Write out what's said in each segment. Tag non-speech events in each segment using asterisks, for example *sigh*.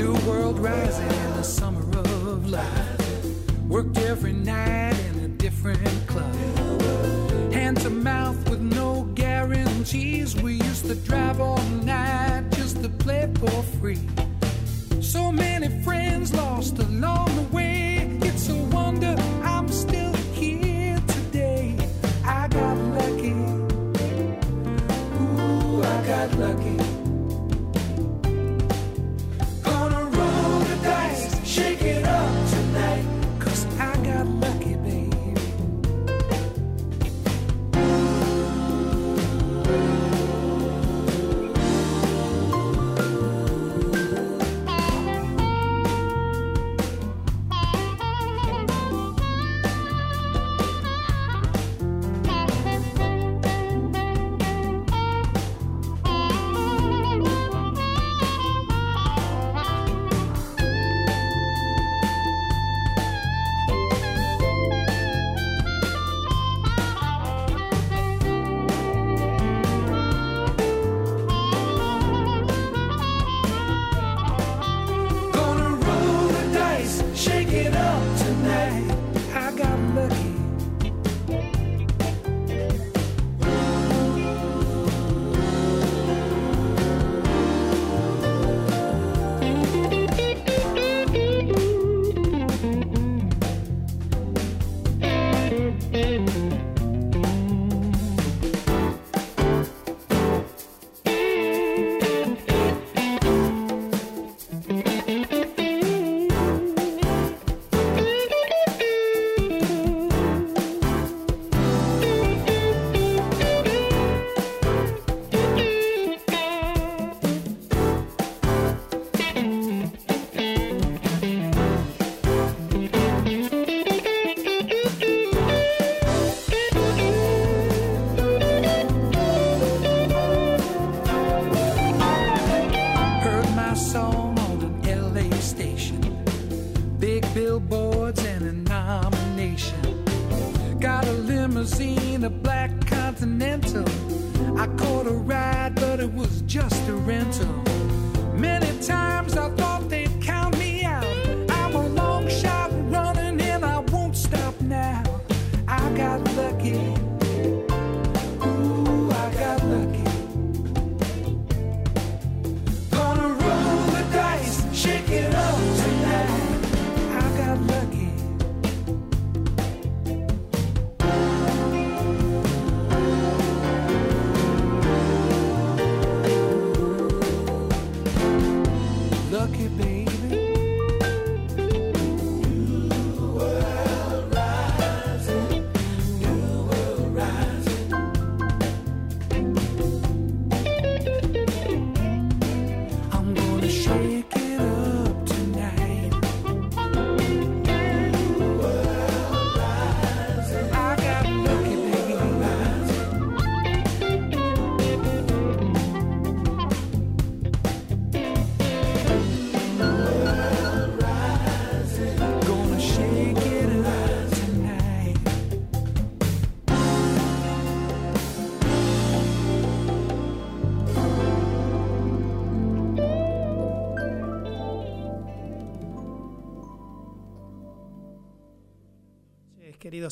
New world rising in the summer of life. Worked every night in a different club. Hand to mouth with no guarantees. We used to drive all night just to play for free. So many friends lost along the way. It's a wonder I'm still here today. I got lucky. Ooh, I got lucky.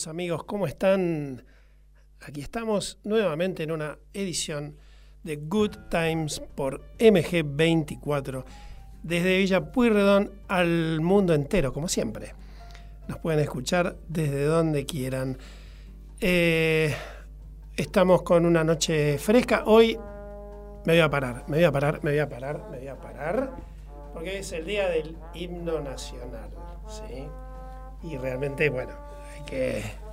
Amigos, ¿cómo están? Aquí estamos nuevamente en una edición de Good Times por MG24, desde Villa Pueyrredón al mundo entero, como siempre. Nos pueden escuchar desde donde quieran. Eh, estamos con una noche fresca. Hoy me voy a parar, me voy a parar, me voy a parar, me voy a parar, porque es el día del himno nacional. ¿sí? Y realmente, bueno, hay que.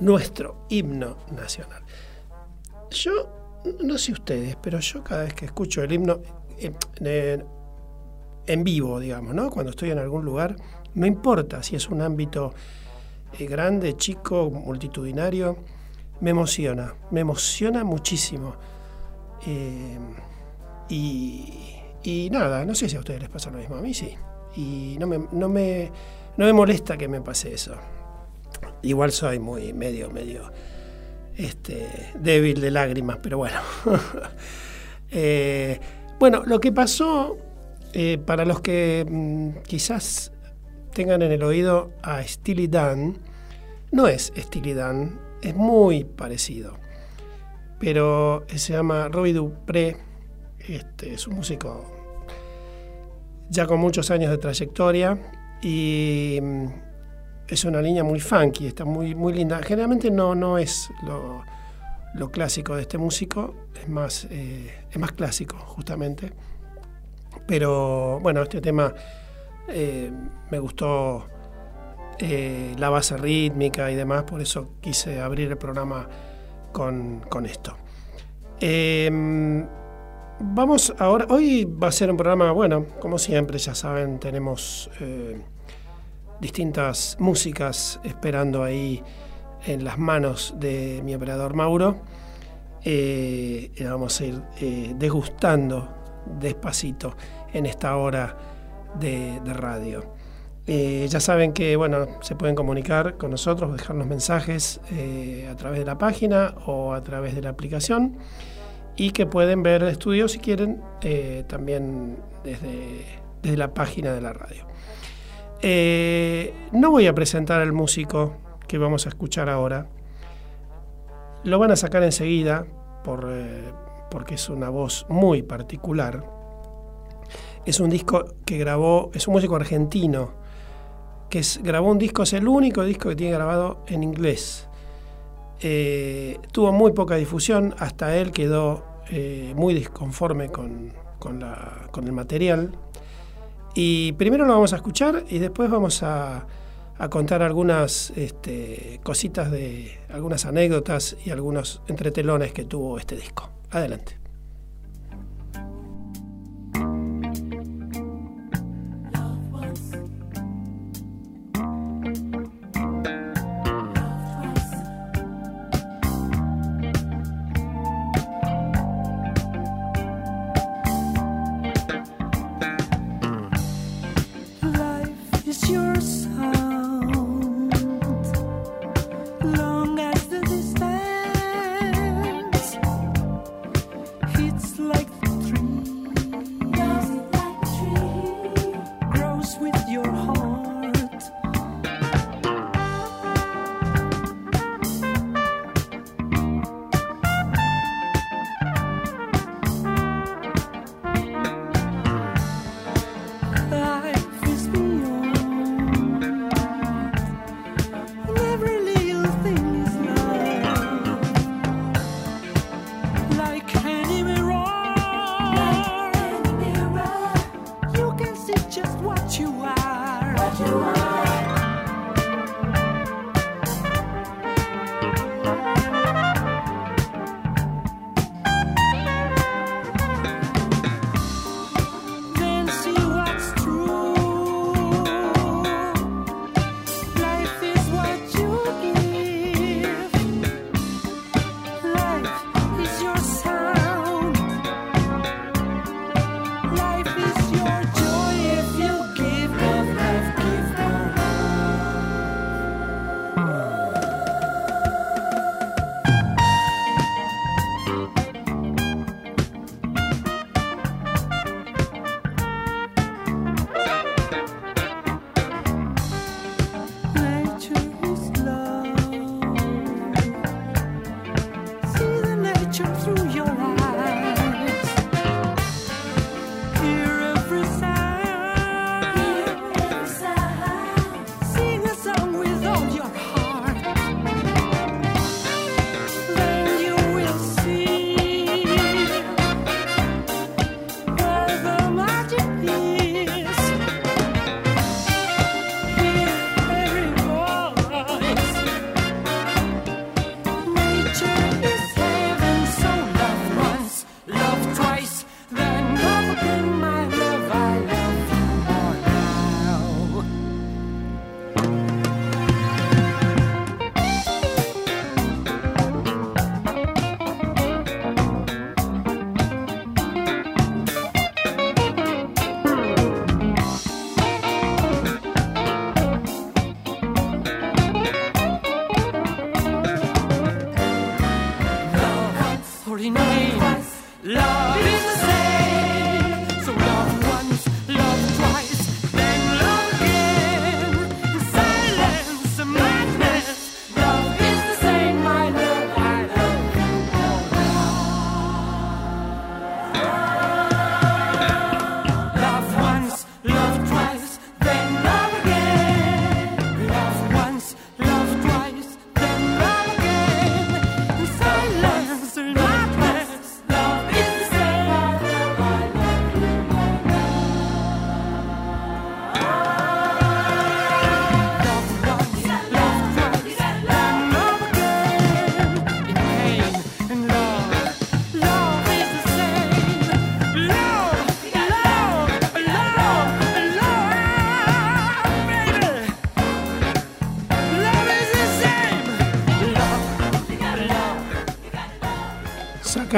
Nuestro himno nacional. Yo, no sé ustedes, pero yo cada vez que escucho el himno eh, en vivo, digamos, ¿no? Cuando estoy en algún lugar, no importa si es un ámbito eh, grande, chico, multitudinario, me emociona, me emociona muchísimo. Eh, y, y, nada, no sé si a ustedes les pasa lo mismo, a mí sí. Y no me, no me, no me molesta que me pase eso. Igual soy muy medio, medio este, débil de lágrimas, pero bueno. *laughs* eh, bueno, lo que pasó, eh, para los que mm, quizás tengan en el oído a Steely Dan, no es Steely Dan, es muy parecido. Pero se llama Robbie Dupré, este, es un músico ya con muchos años de trayectoria y mm, es una línea muy funky, está muy, muy linda. Generalmente no, no es lo, lo clásico de este músico, es más, eh, es más clásico justamente. Pero bueno, este tema eh, me gustó eh, la base rítmica y demás, por eso quise abrir el programa con, con esto. vamos ahora, hoy va a ser un programa, bueno, como siempre, ya saben, tenemos distintas músicas esperando ahí en las manos de mi operador Mauro. Eh, vamos a ir eh, degustando despacito en esta hora de, radio. Eh, ya saben que bueno, se pueden comunicar con nosotros, dejarnos mensajes a través de la página o a través de la aplicación y que pueden ver el estudio si quieren también desde, desde la página de la radio. Eh, no voy a presentar al músico que vamos a escuchar ahora. Lo van a sacar enseguida por, eh, porque es una voz muy particular. Es un disco que grabó, es un músico argentino que grabó un disco, es el único disco que tiene grabado en inglés. Eh, tuvo muy poca difusión, hasta él quedó muy disconforme con, con, con el material, y primero lo vamos a escuchar y después vamos a, contar algunas este, cositas de algunas anécdotas y algunos entretelones que tuvo este disco. Adelante.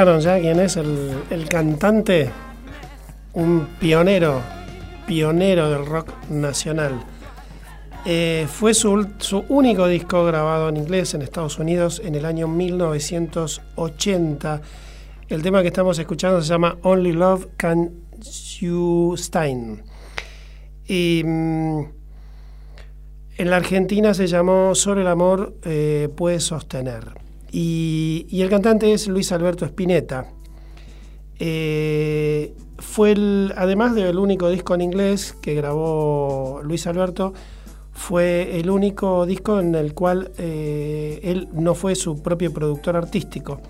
Ya quién es el, el cantante, un pionero, pionero del rock nacional. Eh, fue su, su, único disco grabado en inglés en Estados Unidos en el año 1980. El tema que estamos escuchando se llama Only Love Can You Stein. Y mm, en la Argentina se llamó Solo el amor eh, puede sostener. Y, el cantante es Luis Alberto Spinetta. Eh, fue el, además del único disco en inglés que grabó Luis Alberto, fue el único disco en el cual eh, él no fue su propio productor artístico.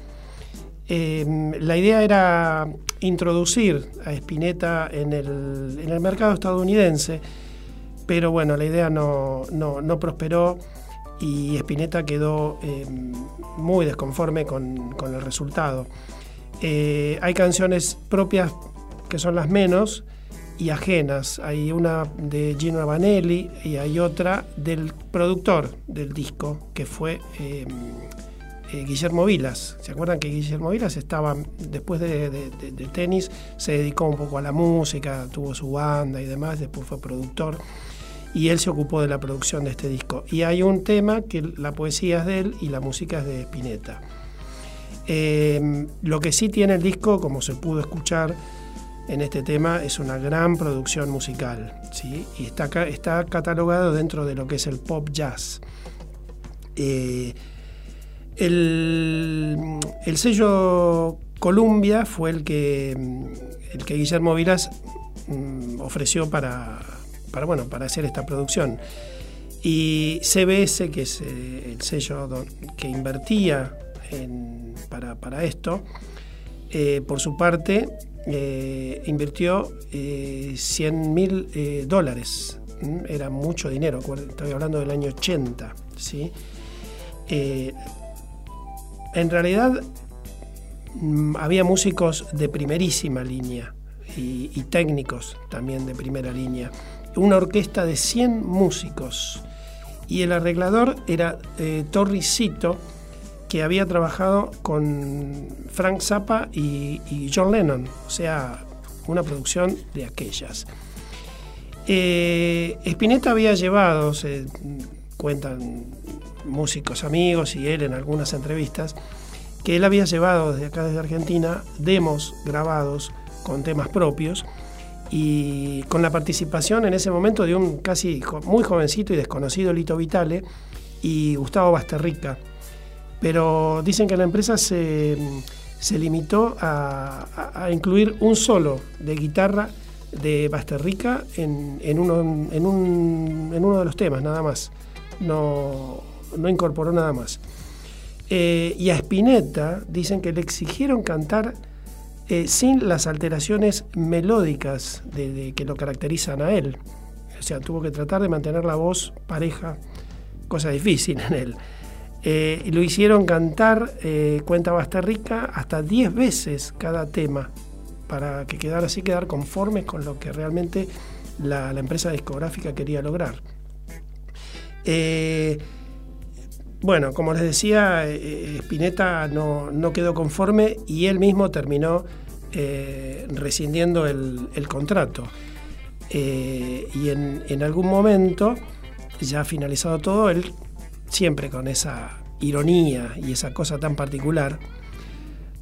Eh, la idea era introducir a Spinetta en el, en el, mercado estadounidense, pero bueno, la idea no, no prosperó y Spinetta quedó eh, muy desconforme con, el resultado. Eh, hay canciones propias que son las menos, y ajenas. Hay una de Gino Vanelli y hay otra del productor del disco, que fue eh, Guillermo Vilas. ¿Se acuerdan que Guillermo Vilas estaba, después de, de, de, de, tenis, se dedicó un poco a la música, tuvo su banda y demás, después fue productor. Y él se ocupó de la producción de este disco. Y hay un tema que la poesía es de él y la música es de Spinetta. Eh, lo que sí tiene el disco, como se pudo escuchar, en este tema es una gran producción musical ¿sí? y está, está catalogado dentro de lo que es el pop jazz. Eh, el, el, sello Columbia fue el que, el que Guillermo Vilas mm, ofreció para, para, bueno, para hacer esta producción. Y CBS, que es eh, el sello que invertía para, para, esto, eh, por su parte eh, invirtió eh, 100 mil dólares. Era mucho dinero, estoy hablando del año 80. ¿sí? En realidad mm, había músicos de primerísima línea y, técnicos también de primera línea. Una orquesta de 100 músicos. Y el arreglador era eh, Torricito, que había trabajado con Frank Zappa y, John Lennon, o sea, una producción de aquellas. Eh, Spinetta había llevado, se cuentan músicos amigos y él en algunas entrevistas, que él había llevado desde acá, desde Argentina, demos grabados con temas propios y con la participación en ese momento de un casi muy jovencito y desconocido Lito Vitale y Gustavo Basterrica pero dicen que la empresa se, se limitó a, a, incluir un solo de guitarra de Basterrica en, en, uno, en, un, en uno de los temas, nada más. No, no incorporó nada más. Eh, y a Spinetta dicen que le exigieron cantar eh, sin las alteraciones melódicas que lo caracterizan a él. O sea, tuvo que tratar de mantener la voz pareja, cosa difícil en él. Eh, lo hicieron cantar, eh, cuenta Rica, hasta 10 veces cada tema, para que quedara así, quedar conformes con lo que realmente la, la empresa discográfica quería lograr. Eh, bueno, como les decía, eh, Spinetta no, no, quedó conforme y él mismo terminó eh, rescindiendo el, contrato. y en, en algún momento, ya finalizado todo, él siempre con esa ironía y esa cosa tan particular,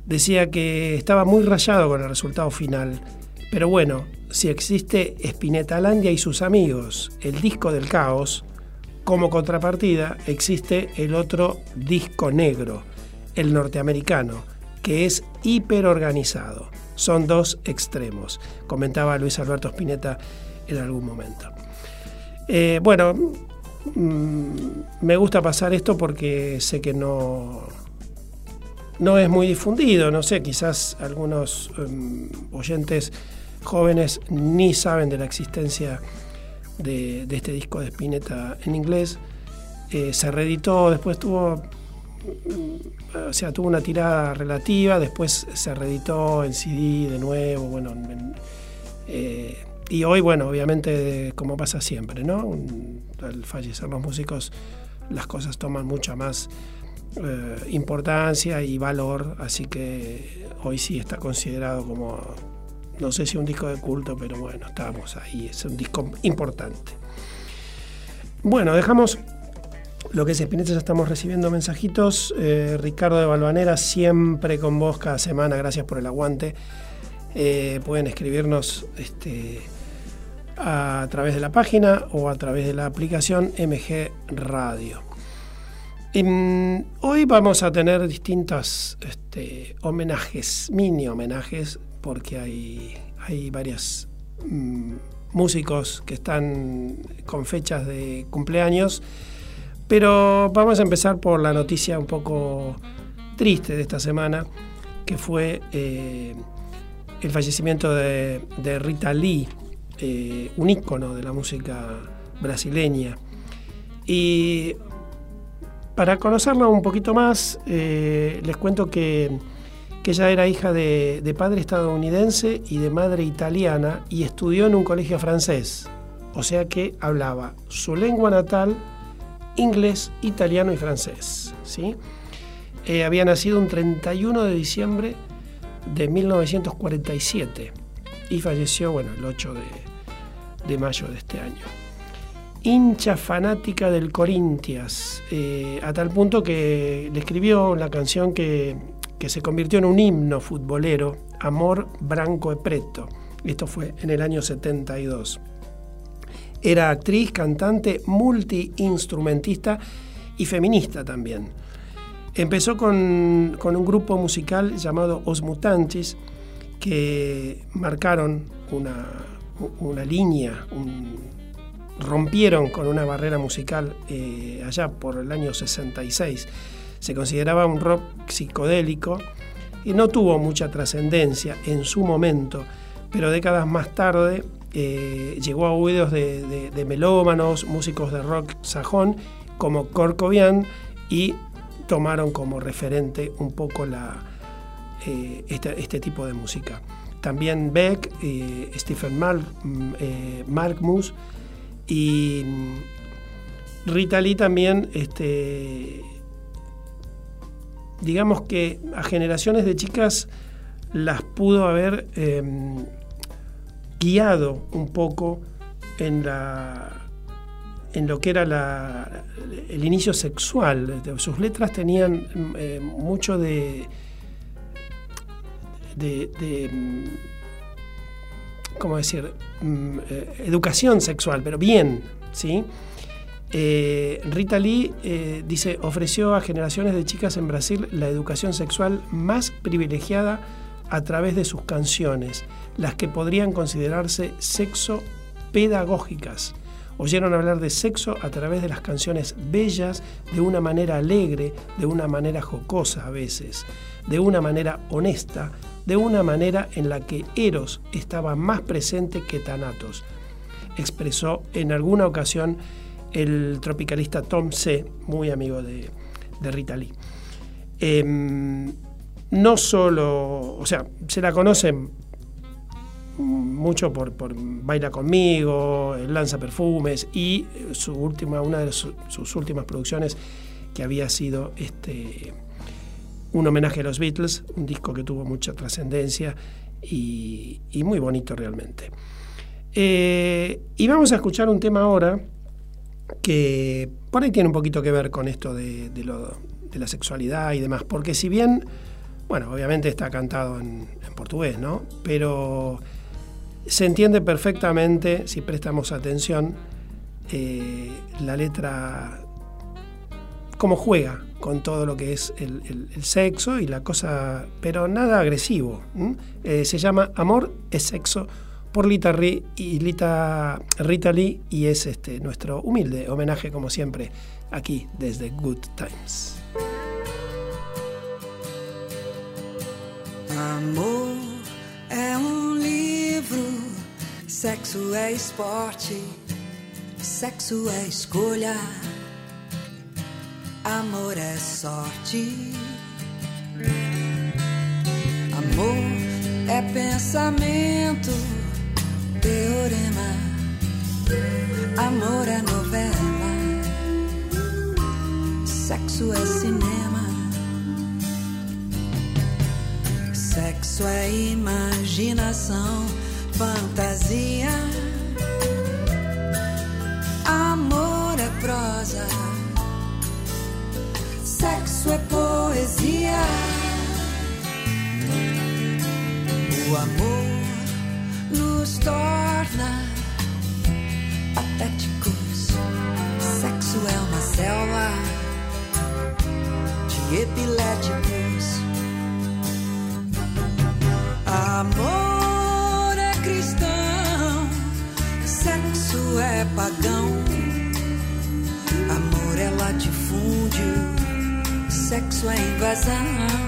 decía que estaba muy rayado con el resultado final. Pero bueno, si existe Spinetalandia y sus amigos, el disco del caos, como contrapartida existe el otro disco negro, el norteamericano, que es hiperorganizado. Son dos extremos, comentaba Luis Alberto Spinetta en algún momento. Eh, bueno, Mm, me gusta pasar esto porque sé que no, no es muy difundido, no sé, quizás algunos um, oyentes jóvenes ni saben de la existencia de, de este disco de Spinetta en inglés. Eh, se reeditó, después tuvo, o sea, tuvo una tirada relativa, después se reeditó en CD de nuevo, bueno, en, eh, y hoy, bueno, obviamente, como pasa siempre, ¿no? Al fallecer los músicos, las cosas toman mucha más eh, importancia y valor, así que hoy sí está considerado como, no sé si un disco de culto, pero bueno, estamos ahí, es un disco importante. Bueno, dejamos lo que es Espineta, ya estamos recibiendo mensajitos. Eh, Ricardo de Balvanera, siempre con vos cada semana, gracias por el aguante. Eh, pueden escribirnos este, a través de la página o a través de la aplicación MG Radio. Mm, hoy vamos a tener distintos este, homenajes, mini homenajes, porque hay, hay varios mm, músicos que están con fechas de cumpleaños, pero vamos a empezar por la noticia un poco triste de esta semana, que fue eh, el fallecimiento de Rita Lee, eh, un ícono de la música brasileña. Y para conocerla un poquito más, eh, les cuento que, ella era hija de, padre estadounidense y de madre italiana y estudió en un colegio francés. O sea que hablaba su lengua natal, inglés, italiano y francés. ¿sí? Eh, había nacido un 31 de diciembre de 1947 y falleció, bueno, el 8 de, mayo de este año. Hincha fanática del Corintias, eh, a tal punto que le escribió la canción que, se convirtió en un himno futbolero, Amor Branco e Preto. Esto fue en el año 72. Era actriz, cantante, multiinstrumentista y feminista también. Empezó con, con, un grupo musical llamado Os Mutantes, que marcaron una, una línea, rompieron con una barrera musical eh, allá por el año 66. Se consideraba un rock psicodélico y no tuvo mucha trascendencia en su momento, pero décadas más tarde eh, llegó a oídos de, melómanos, músicos de rock sajón como Corcovian y tomaron como referente un poco la, eh, este, este tipo de música. También Beck, eh, Stephen Mal, mm, Markmus y mm, Rita Lee también, este, digamos que a generaciones de chicas las pudo haber em, guiado un poco en la en lo que era la, el inicio sexual. Sus letras tenían mm, eh, mucho de, de, mm, ¿cómo decir?, mm, eh, educación sexual, pero bien, ¿sí? Eh, Rita Lee eh, dice, ofreció a generaciones de chicas en Brasil la educación sexual más privilegiada a través de sus canciones, las que podrían considerarse sexo pedagógicas. Oyeron hablar de sexo a través de las canciones bellas, de una manera alegre, de una manera jocosa a veces, de una manera honesta, de una manera en la que Eros estaba más presente que Thanatos, expresó en alguna ocasión el tropicalista Tom C., muy amigo de, Rita Lee. Em, no solo, o sea, se la conocen mucho por, Baila conmigo, Lanza Perfumes y su última, una de sus últimas producciones que había sido este, un homenaje a los Beatles, un disco que tuvo mucha trascendencia y, muy bonito realmente. Eh, y vamos a escuchar un tema ahora que por ahí tiene un poquito que ver con esto de, la sexualidad y demás, porque si bien, bueno, obviamente está cantado en, portugués, ¿no? Pero se entiende perfectamente, si prestamos atención, eh, la letra, cómo juega con todo lo que es el, sexo y la cosa, pero nada agresivo. Eh, se llama Amor es Sexo por Lita, y Lita Rita Lee y es este, nuestro humilde homenaje como siempre aquí desde Good Times. Amor é um livro, sexo é esporte, sexo é escolha. Amor é sorte. Amor é pensamento, teorema, amor é novela, sexo é cinema, sexo é imaginação, fantasia. Amor é prosa, sexo é poesia. O amor nos torna patéticos. Sexo é uma selva de epiléticos. Amor é cristão, sexo é pagão. Amor é latifúndio, sexo é invasão.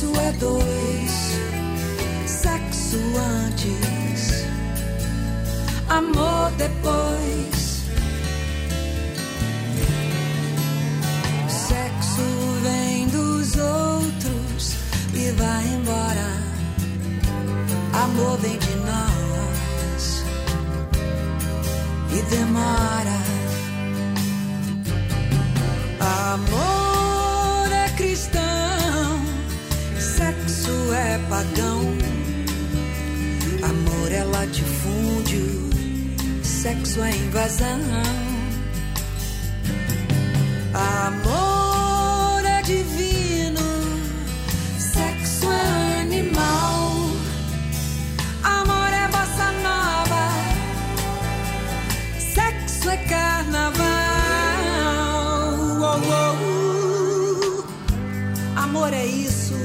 sexo é dois, sexo antes, amor depois. Sexo vem dos outros e vai embora. Amor vem de nós e demora. Sexo é invasão. Amor é divino, sexo é animal. Amor é bossa nova, sexo é carnaval. Oh, oh. Amor é isso,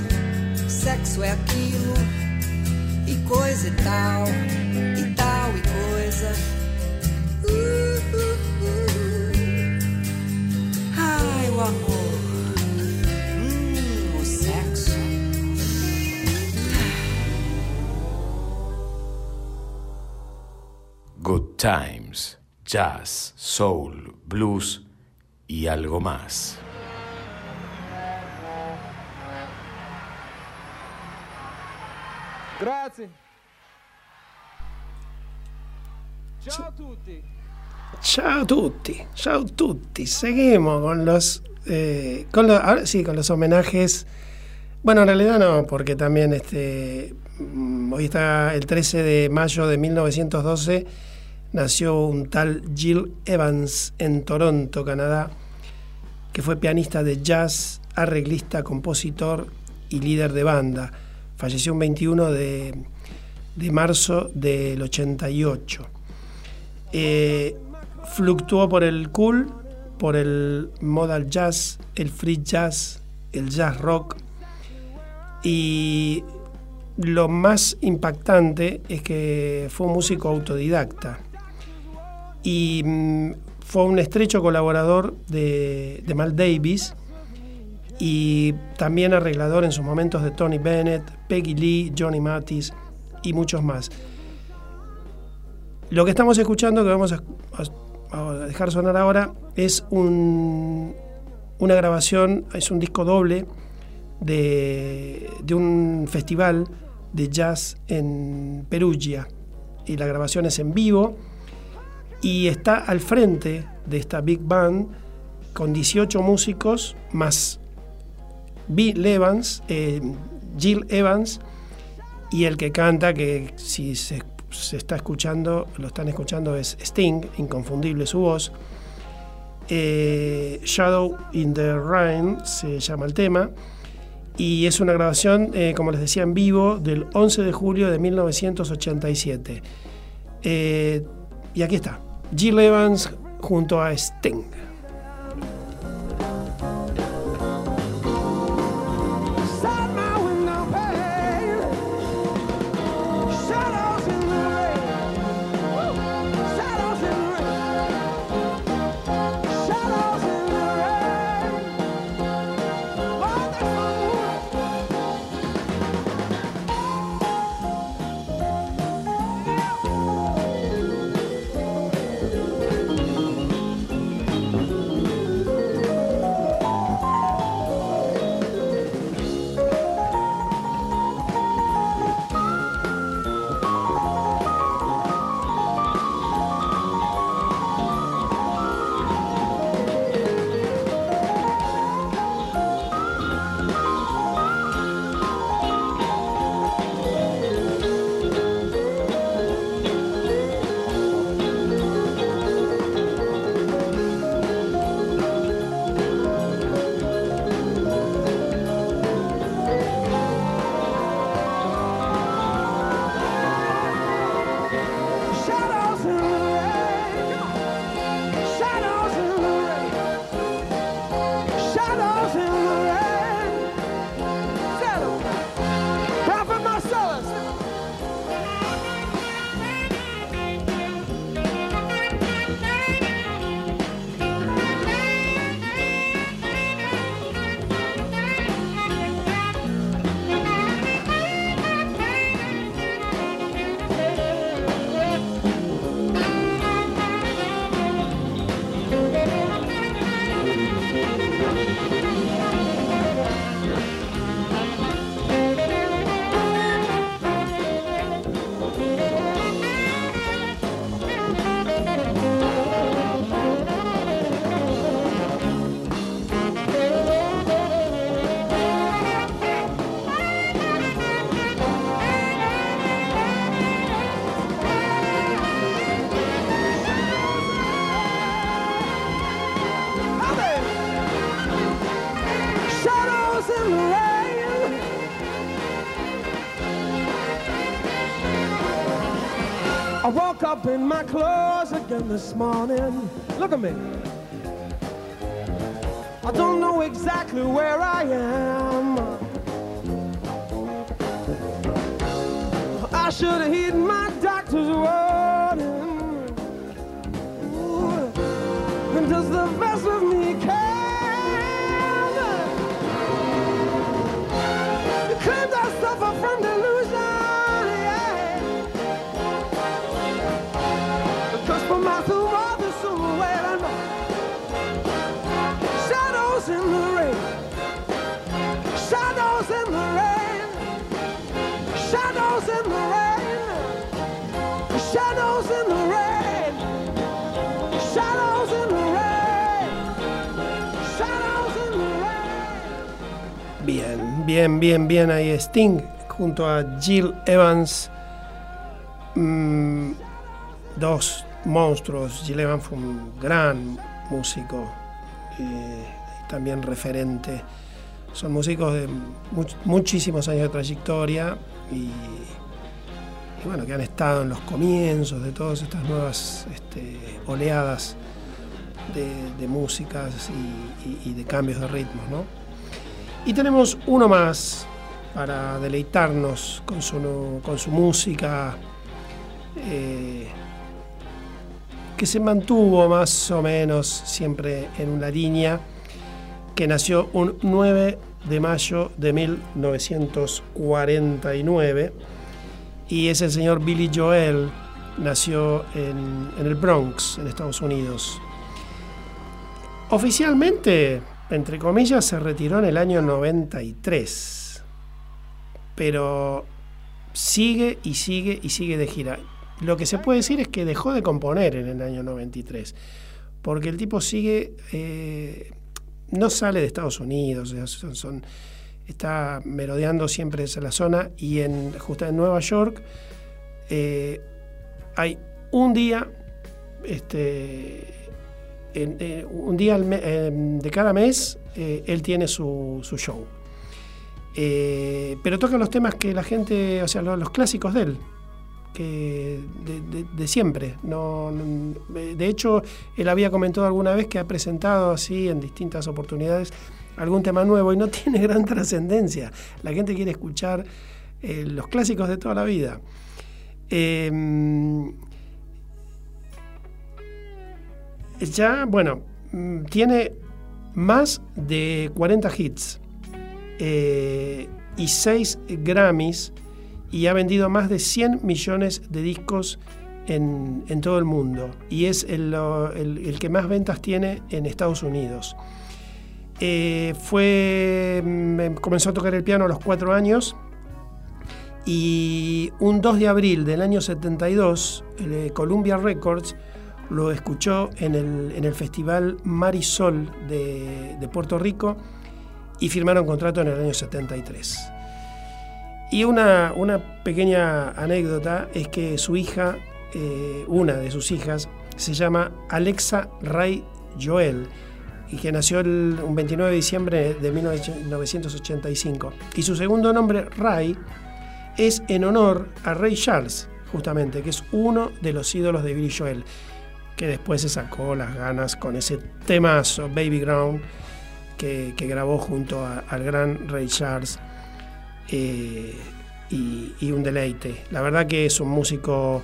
sexo é aquilo, e coisa e tal, Times, Jazz, Soul, Blues y algo más. Grazie. Ciao a tutti. Ciao a tutti, ciao a tutti. Seguimos con los, eh, con los, ahora sí, con los homenajes. Bueno, en realidad no, porque también este, mm, hoy está el 13 de mayo de 1912 nació un tal Jill Evans en Toronto, Canadá, que fue pianista de jazz, arreglista, compositor y líder de banda. Falleció un 21 de, de marzo del 88. Eh, fluctuó por el cool, por el modal jazz, el free jazz, el jazz rock. Y lo más impactante es que fue un músico autodidacta. Y mm, fue un estrecho colaborador de, de Mal Davis y también arreglador en sus momentos de Tony Bennett, Peggy Lee, Johnny Mathis y muchos más. Lo que estamos escuchando, que vamos a, dejar sonar ahora, es un- una grabación, es un disco doble de un festival de jazz en Perugia. Y la grabación es en vivo y está al frente de esta big band con 18 músicos más Bill Evans, eh, Jill Evans y el que canta, que si se, está escuchando, lo están escuchando, es Sting, inconfundible su voz. Eh, Shadow in the Rain se llama el tema. Y es una grabación, eh, como les decía, en vivo del 11 de julio de 1987. Eh, y aquí está, Jill Evans junto a Sting. In my clothes again this morning. Look at me. I don't know exactly where I am. I should have heeded my Shadows in the rain. Shadows in the rain. Shadows in the rain. Shadows in the rain. Shadows in the rain. Shadows in the rain. Bien, bien, bien, bien. Ahí Sting junto a Jill Evans. Mm, dos monstruos. Jill Evans fue un gran músico, eh, también referente. Son músicos de much- muchísimos años de trayectoria y, bueno, que han estado en los comienzos de todas estas nuevas este, oleadas de, músicas y, de cambios de ritmos, ¿no? Y tenemos uno más para deleitarnos con su, nu- con su música, eh, que se mantuvo más o menos siempre en una línea, que nació un 9 de mayo de 1949, y es el señor Billy Joel, nació en, en el Bronx, en Estados Unidos. Oficialmente, entre comillas, se retiró en el año 93, pero sigue y sigue y sigue de gira. Lo que se puede decir es que dejó de componer en el año 93, porque el tipo sigue, eh, no sale de Estados Unidos, son- está merodeando siempre desde la zona y en, justo en Nueva York eh, hay un día este, eh, un día eh, de cada mes eh, él tiene su, su show. Pero toca los temas que la gente, o sea, lo- los, clásicos de él, de, siempre. No, de hecho, él había comentado alguna vez que ha presentado así en distintas oportunidades algún tema nuevo y no *laughs* tiene gran trascendencia. La gente quiere escuchar eh, los clásicos de toda la vida. Eh, ya, bueno, mm, tiene más de 40 hits eh, y 6 Grammys y ha vendido más de 100 millones de discos en, en todo el mundo y es el, el- que más ventas tiene en Estados Unidos. Eh, fue, mm, comenzó a tocar el piano a los 4 años y un 2 de abril del año 72, eh, Columbia Records lo escuchó en el, en el festival Marisol de, de Puerto Rico y firmaron contrato en el año 73. Y una, una pequeña anécdota es que su hija, eh, una de sus hijas, se llama Alexa Ray Joel y que nació el, un 29 de diciembre de 1985. Y su segundo nombre, Ray, es en honor a Ray Charles, justamente, que es uno de los ídolos de Billy Joel, que después se sacó las ganas con ese temazo, Baby Ground, que, grabó junto al gran Ray Charles. eh, y, un deleite. La verdad que es un músico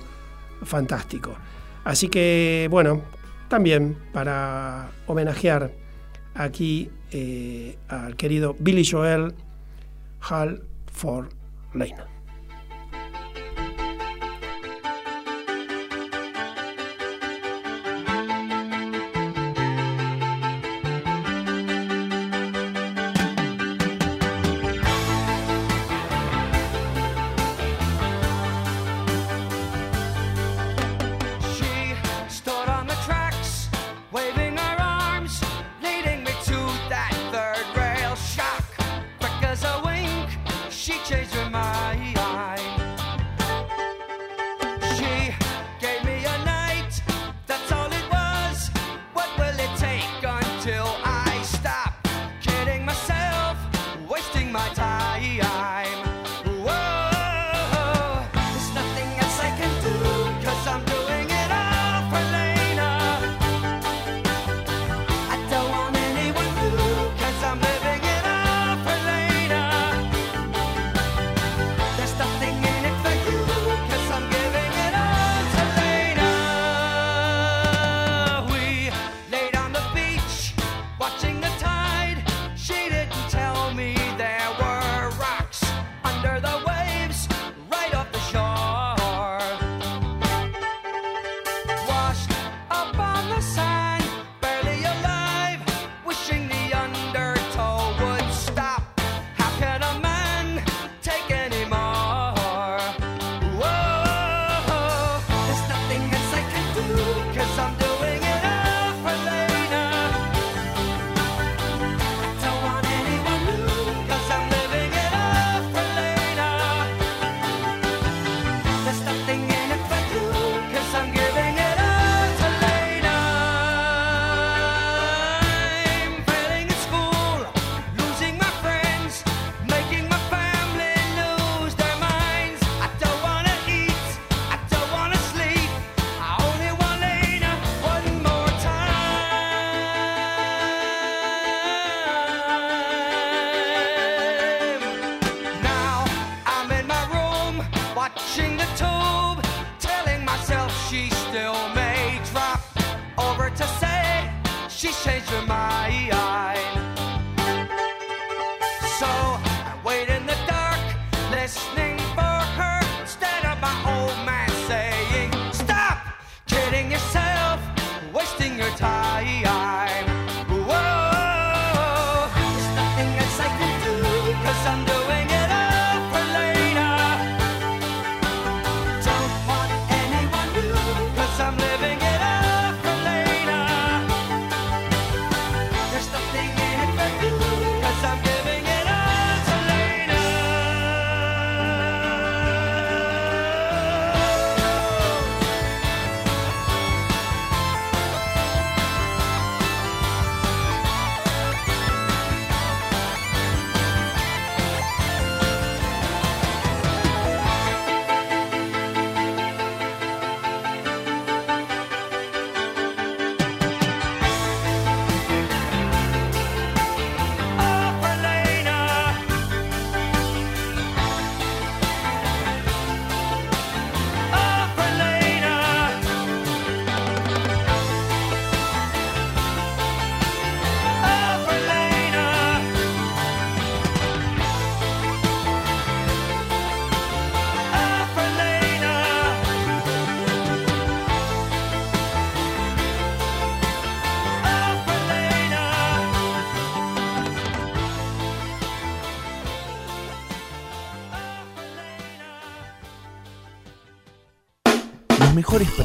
fantástico. Así que, bueno, también para homenajear aquí eh, al querido Billy Joel, Hall for Lane.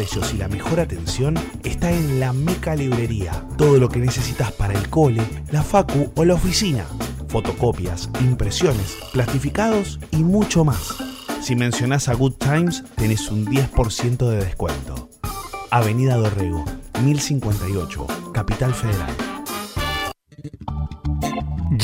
Precios y la mejor atención está en la Meca Librería. Todo lo que necesitas para el cole, la facu o la oficina. Fotocopias, impresiones, plastificados y mucho más. Si mencionás a Good Times, tenés un 10% de descuento. Avenida Dorrego, 1058, Capital Federal.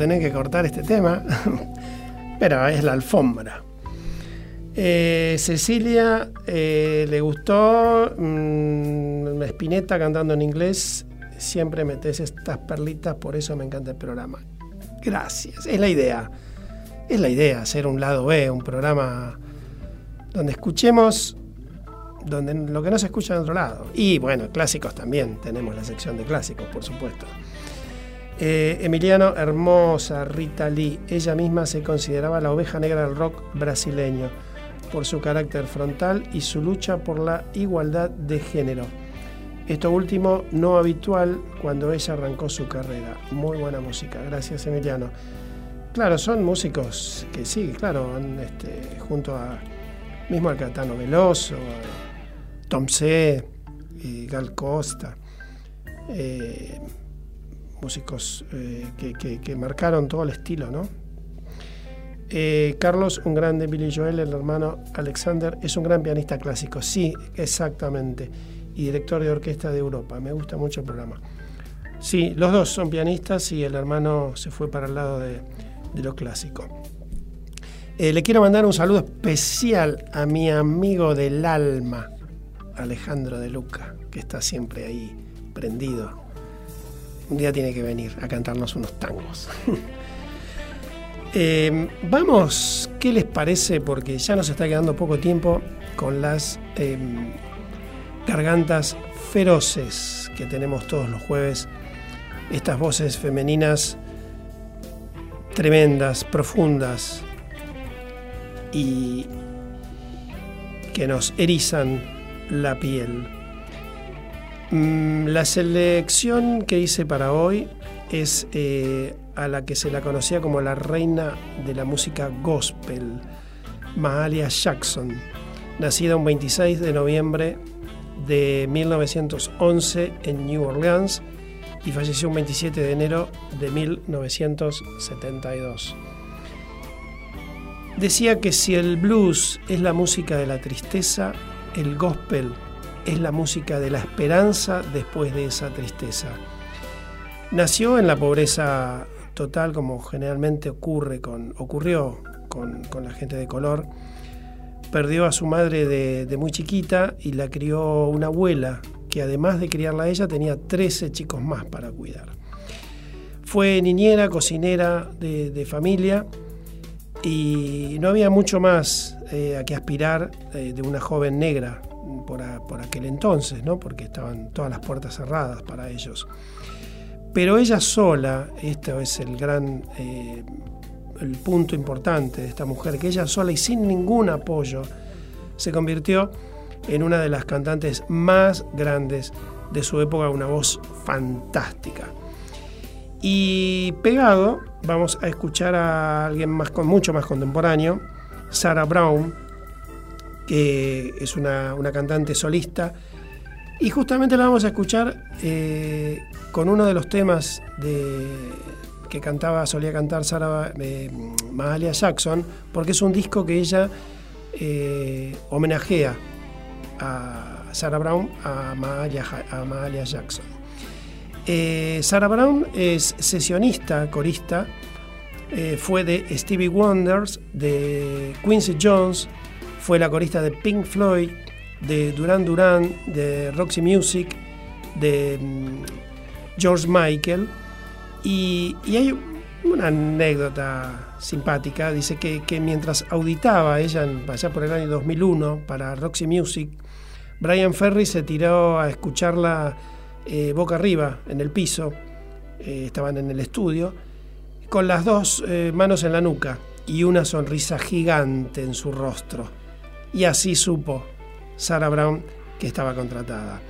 Tener que cortar este tema, *laughs* pero es la alfombra. Eh, Cecilia eh, le gustó mm, Spinetta cantando en inglés. Siempre metes estas perlitas, por eso me encanta el programa. Gracias, es la idea. Es la idea, hacer un lado B, un programa donde escuchemos donde lo que no se escucha en otro lado. Y bueno, clásicos también, tenemos la sección de clásicos, por supuesto. Eh, Emiliano, hermosa Rita Lee. Ella misma se consideraba la oveja negra del rock brasileño por su carácter frontal y su lucha por la igualdad de género. Esto último no habitual cuando ella arrancó su carrera. Muy buena música. Gracias, Emiliano. Claro, son músicos que sí, claro, este, junto a mismo al Catano Veloso, Tom C. y Gal Costa. eh, músicos eh, que, marcaron todo el estilo, ¿no? Eh, Carlos, un grande Billy Joel, el hermano Alexander, es un gran pianista clásico, sí, exactamente, y director de orquesta de Europa. Me gusta mucho el programa. Sí, los dos son pianistas y el hermano se fue para el lado de, de lo clásico. Eh, le quiero mandar un saludo especial a mi amigo del alma, Alejandro de Luca, que está siempre ahí prendido. Un día tiene que venir a cantarnos unos tangos. *laughs* Eh, vamos, ¿qué les parece? Porque ya nos está quedando poco tiempo con las eh, gargantas feroces que tenemos todos los jueves. Estas voces femeninas tremendas, profundas y que nos erizan la piel. Mm, La selección que hice para hoy es eh, a la que se la conocía como la reina de la música gospel, Mahalia Jackson, nacida un 26 de noviembre de 1911 en New Orleans y falleció un 27 de enero de 1972. Decía que si el blues es la música de la tristeza, el gospel es la música de la esperanza después de esa tristeza. Nació en la pobreza total, como generalmente ocurre con, ocurrió con, con la gente de color. Perdió a su madre de, muy chiquita y la crió una abuela que además de criarla a ella tenía 13 chicos más para cuidar. Fue niñera, cocinera de, de familia y no había mucho más eh, a que aspirar eh, de una joven negra por, aquel entonces, ¿no? porque estaban todas las puertas cerradas para ellos. Pero ella sola, esto es el gran eh, el punto importante de esta mujer, que ella sola y sin ningún apoyo se convirtió en una de las cantantes más grandes de su época, una voz fantástica. Y pegado, vamos a escuchar a alguien más mucho más contemporáneo, Sarah Brown, es una, una cantante solista. Y justamente la vamos a escuchar eh, con uno de los temas de, que cantaba, solía cantar Sarah eh, Mahalia Jackson, porque es un disco que ella eh, homenajea a Sarah Brown a Mahalia, a Mahalia Jackson. Eh, Sarah Brown es sesionista, corista, fue de Stevie Wonders, de Quincy Jones, fue la corista de Pink Floyd, de Duran Duran, de Roxy Music, de mm, George Michael. Y, hay una anécdota simpática, dice que, mientras auditaba ella allá por el año 2001 para Roxy Music, Brian Ferry se tiró a escucharla eh, boca arriba en el piso, eh, estaban en el estudio, con las dos eh, manos en la nuca y una sonrisa gigante en su rostro. Y así supo Sarah Brown que estaba contratada.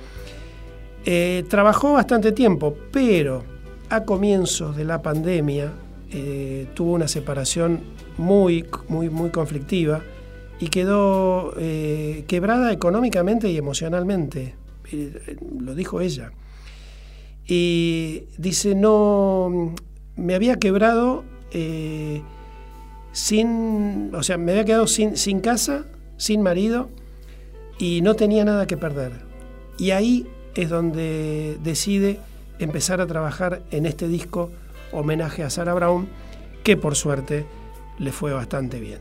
Eh, trabajó bastante tiempo, pero a comienzos de la pandemia eh, tuvo una separación muy, muy, muy conflictiva y quedó eh, quebrada económicamente y emocionalmente. Lo dijo ella. Y dice, no, me había quebrado sin, o sea, me había quedado sin, sin casa, sin marido y no tenía nada que perder. Y ahí es donde decide empezar a trabajar en este disco homenaje a Sarah Brown, que por suerte le fue bastante bien.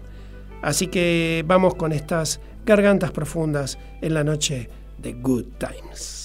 Así que vamos con estas gargantas profundas en la noche de Good Times.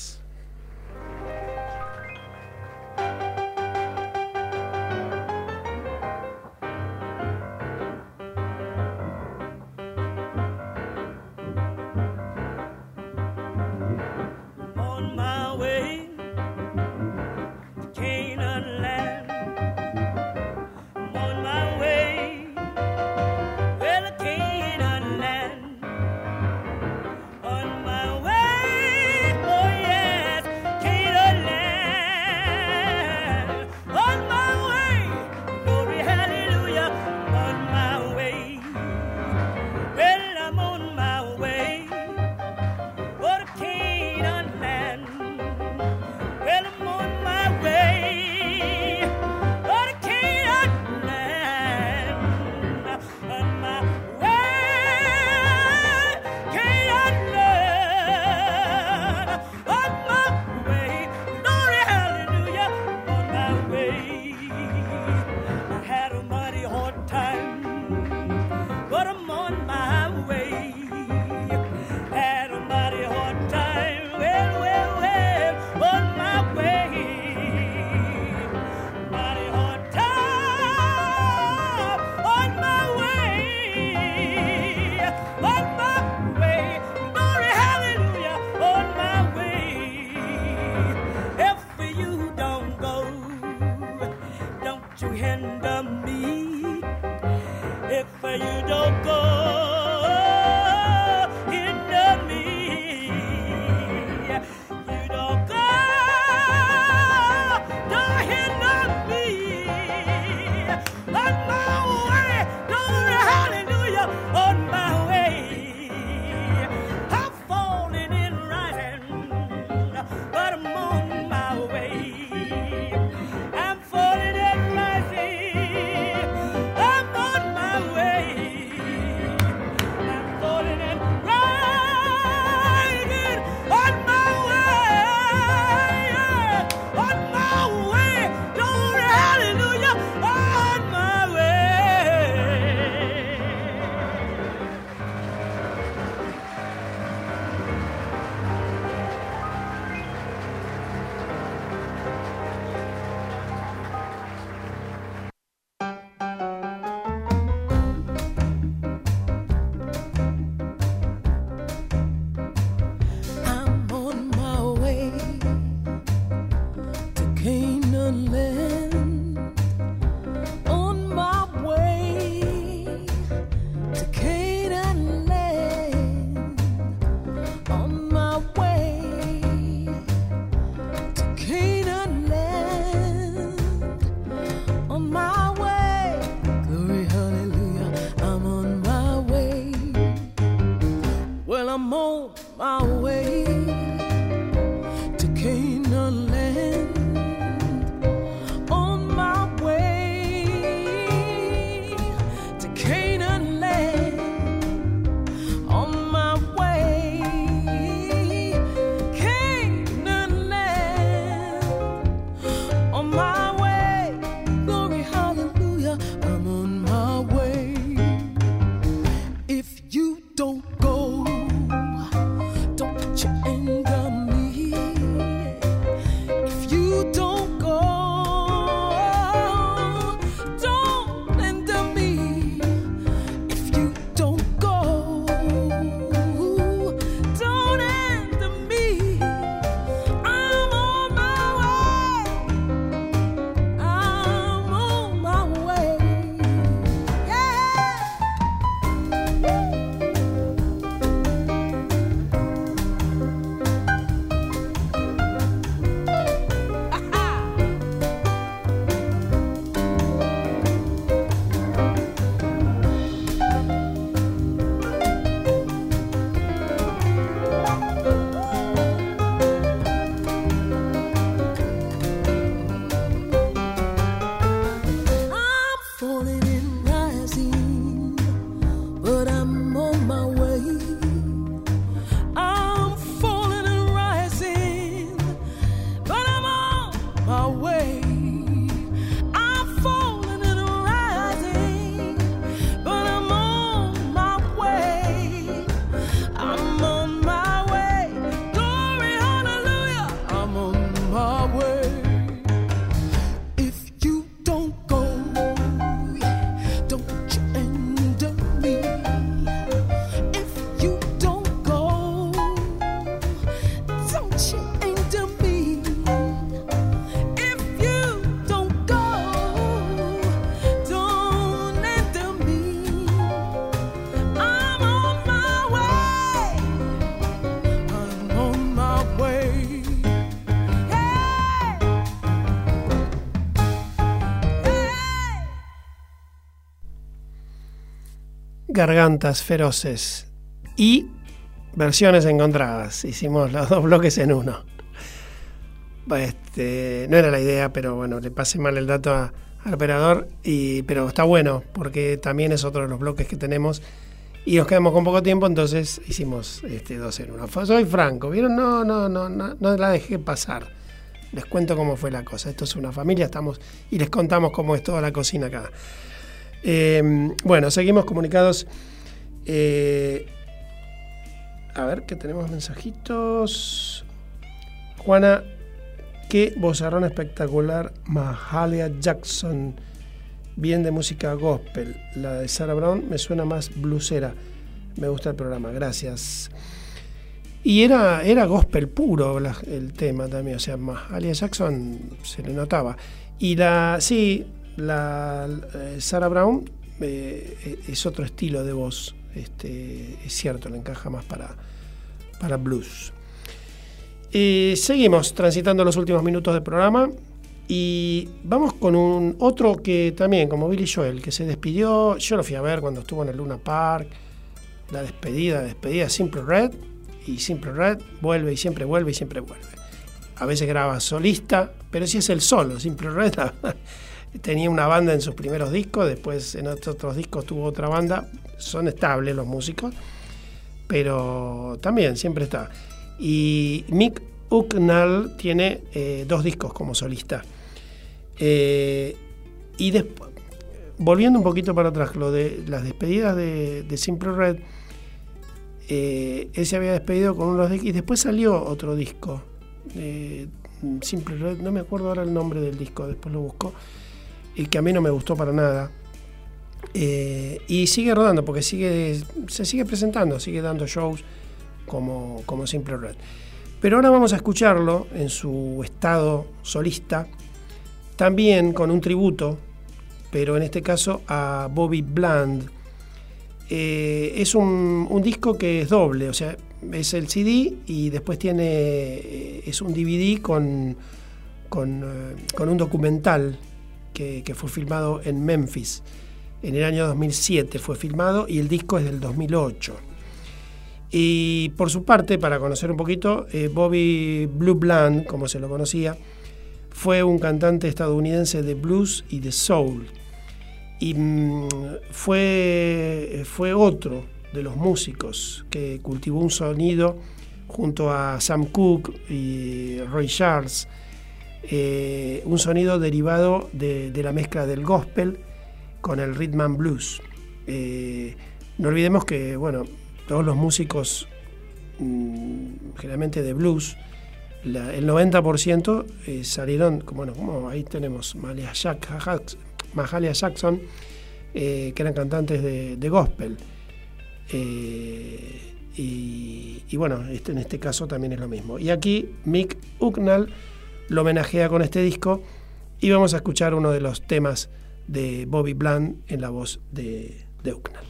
I'm on my way don't Gargantas Feroces y versiones encontradas. Hicimos los dos bloques en uno. Este, no era la idea, pero bueno, le pasé mal el dato a- al operador, y, pero está bueno porque también es otro de los bloques que tenemos y nos quedamos con poco tiempo, entonces hicimos este, dos en uno. Soy franco, ¿vieron? No, no, no, no, no la dejé pasar. Les cuento cómo fue la cosa. Esto es una familia, estamos y les contamos cómo es toda la cocina acá. Eh, bueno, seguimos comunicados. Eh, a ver, que tenemos mensajitos. Juana, qué vozarrón espectacular. Mahalia Jackson, bien de música gospel. La de Sarah Brown me suena más blusera. Me gusta el programa, gracias. Y era, era gospel puro el tema también, o sea, Mahalia Jackson se le notaba. Y la, sí, la, eh, Sarah Brown eh, es otro estilo de voz, este, es cierto, le encaja más para, para blues. Eh, seguimos transitando los últimos minutos del programa y vamos con un otro que también, como Billy Joel, que se despidió, yo lo fui a ver cuando estuvo en el Luna Park, la despedida, despedida Simple Red, y Simple Red vuelve y siempre vuelve y siempre vuelve. A veces graba solista, pero si es el solo, Simple Red *laughs* tenía una banda en sus primeros discos, después en otros discos tuvo otra banda, son estables los músicos, pero también siempre está. Y Mick Hucknall tiene eh, dos discos como solista. Eh, y después, volviendo un poquito para atrás, lo de las despedidas de, de Simple Red, eh, él se había despedido con unos discos y después salió otro disco. eh, Simple Red, no me acuerdo ahora el nombre del disco, después lo busco, y que a mí no me gustó para nada. Eh, y sigue rodando porque sigue, se sigue presentando, sigue dando shows como, como Simple Red. Pero ahora vamos a escucharlo en su estado solista, también con un tributo, pero en este caso a Bobby Bland. Eh, es un, un disco que es doble, o sea, es el CD y después tiene, eh, es un DVD con, con, eh, con un documental que, fue filmado en Memphis. En el año 2007 fue filmado y el disco es del 2008. Y por su parte, para conocer un poquito, eh, Bobby Blue Bland, como se lo conocía, fue un cantante estadounidense de blues y de soul. Y mm, fue, fue otro de los músicos que cultivó un sonido junto a Sam Cooke y Roy Charles, eh, un sonido derivado de, la mezcla del gospel con el rhythm and blues. Eh, no olvidemos que, bueno, todos los músicos mm, generalmente de blues, el 90% eh, salieron, bueno, como ahí tenemos Mahalia, Jack- Jack- Mahalia Jackson, que eran cantantes de, gospel. Y, bueno, este, en este caso también es lo mismo. Y aquí Mick Hucknall lo homenajea con este disco y vamos a escuchar uno de los temas de Bobby Bland en la voz de, de Hucknall.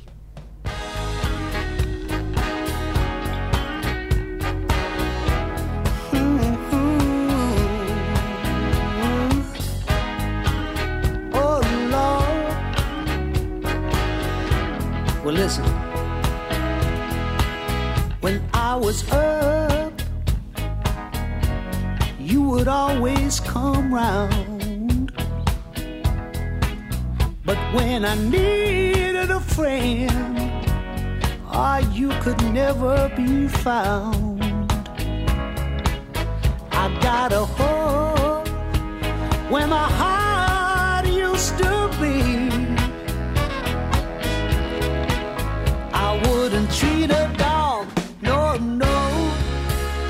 Lord. Well, listen. When I was would always come round. But when I needed a friend, ah, you could never be found. I got a hope where my heart used to be. I wouldn't treat a dog, no, no,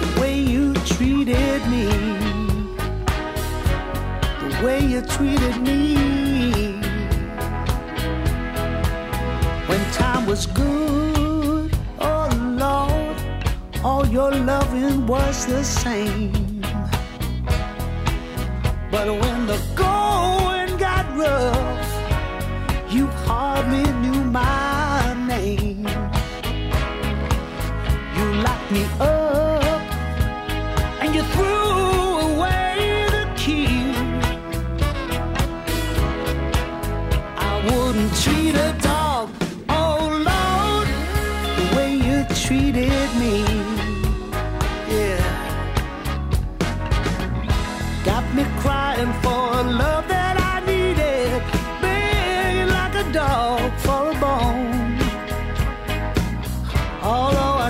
the way you treated me, way you treated me. When time was good, oh Lord, all your loving was the same. But when the going got rough, you hardly knew my name. You locked me up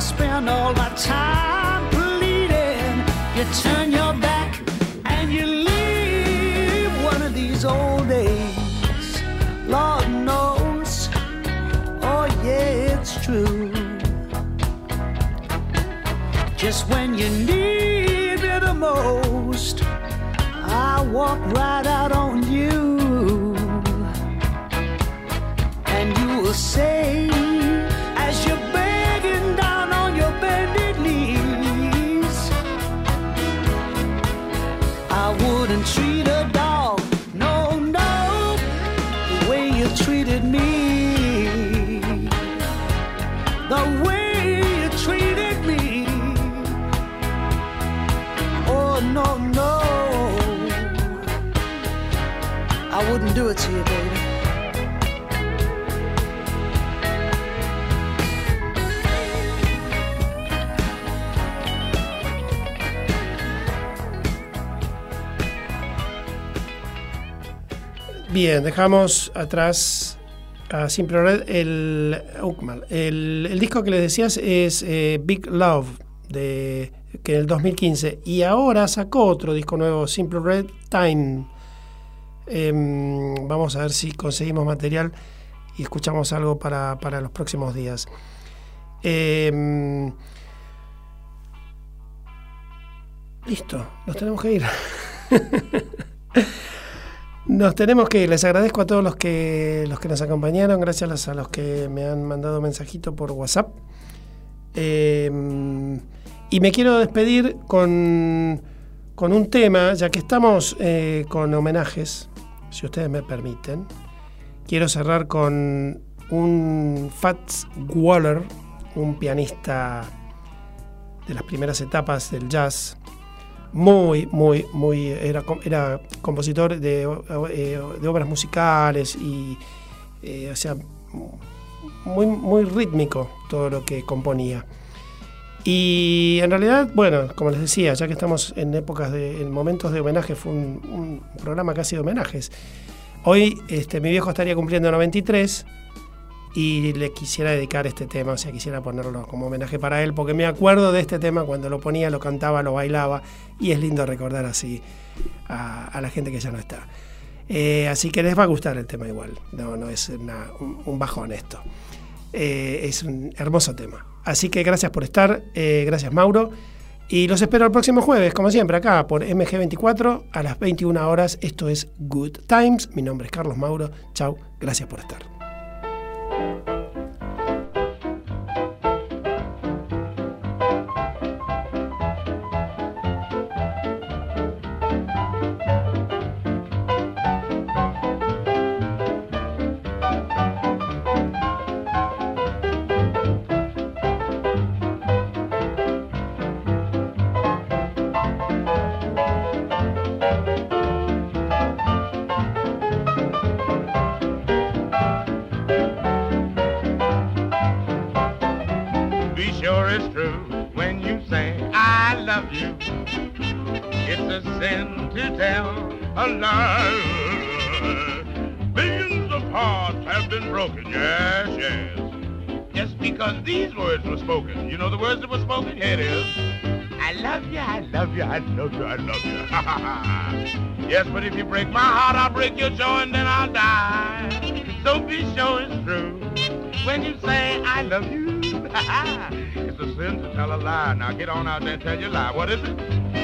spend all my time pleading, you turn your back and you leave one of these old days. Lord knows, oh yeah, it's true. Just when you need me the most, I walk right out on you. And you will say, Bien, dejamos atrás a Simple Red. El, uh, el, el disco que les decías es eh, Big Love, de, que en el 2015. Y ahora sacó otro disco nuevo, Simple Red Time. Em, vamos a ver si conseguimos material y escuchamos algo para, para los próximos días. Em, listo, nos tenemos que ir. *laughs* Nos tenemos que ir. Les agradezco a todos los que, los que nos acompañaron. Gracias a los que me han mandado mensajito por WhatsApp. Eh, y me quiero despedir con, con un tema, ya que estamos eh, con homenajes, si ustedes me permiten. Quiero cerrar con un Fats Waller, un pianista de las primeras etapas del jazz muy, muy, muy. Era, era compositor de, eh, de obras musicales y. Eh, o sea, muy, muy rítmico todo lo que componía. Y en realidad, bueno, como les decía, ya que estamos en épocas de. en momentos de homenaje, fue un, un programa casi de homenajes. Hoy este, mi viejo estaría cumpliendo 93 y le quisiera dedicar este tema, o sea, quisiera ponerlo como homenaje para él, porque me acuerdo de este tema cuando lo ponía, lo cantaba, lo bailaba, y es lindo recordar así a, la gente que ya no está. Eh, así que les va a gustar el tema igual, no, no es un, un, bajón esto. Eh, es un hermoso tema. Así que gracias por estar, eh, gracias Mauro, y los espero el próximo jueves, como siempre, acá por MG24 a las 21 horas. Esto es Good Times, mi nombre es Carlos Mauro, chau, gracias por estar. You. It's a sin to tell a lie. Billions of hearts have been broken, yes, yes. Just because these words were spoken. You know the words that were spoken? Here it is. I love you, I love you, I love you, I love you. *laughs* yes, but if you break my heart, I'll break your jaw and then I'll die. So be sure it's true when you say I love you. *laughs* it's a sin to tell a lie. Now get on out there and tell your lie. What is it?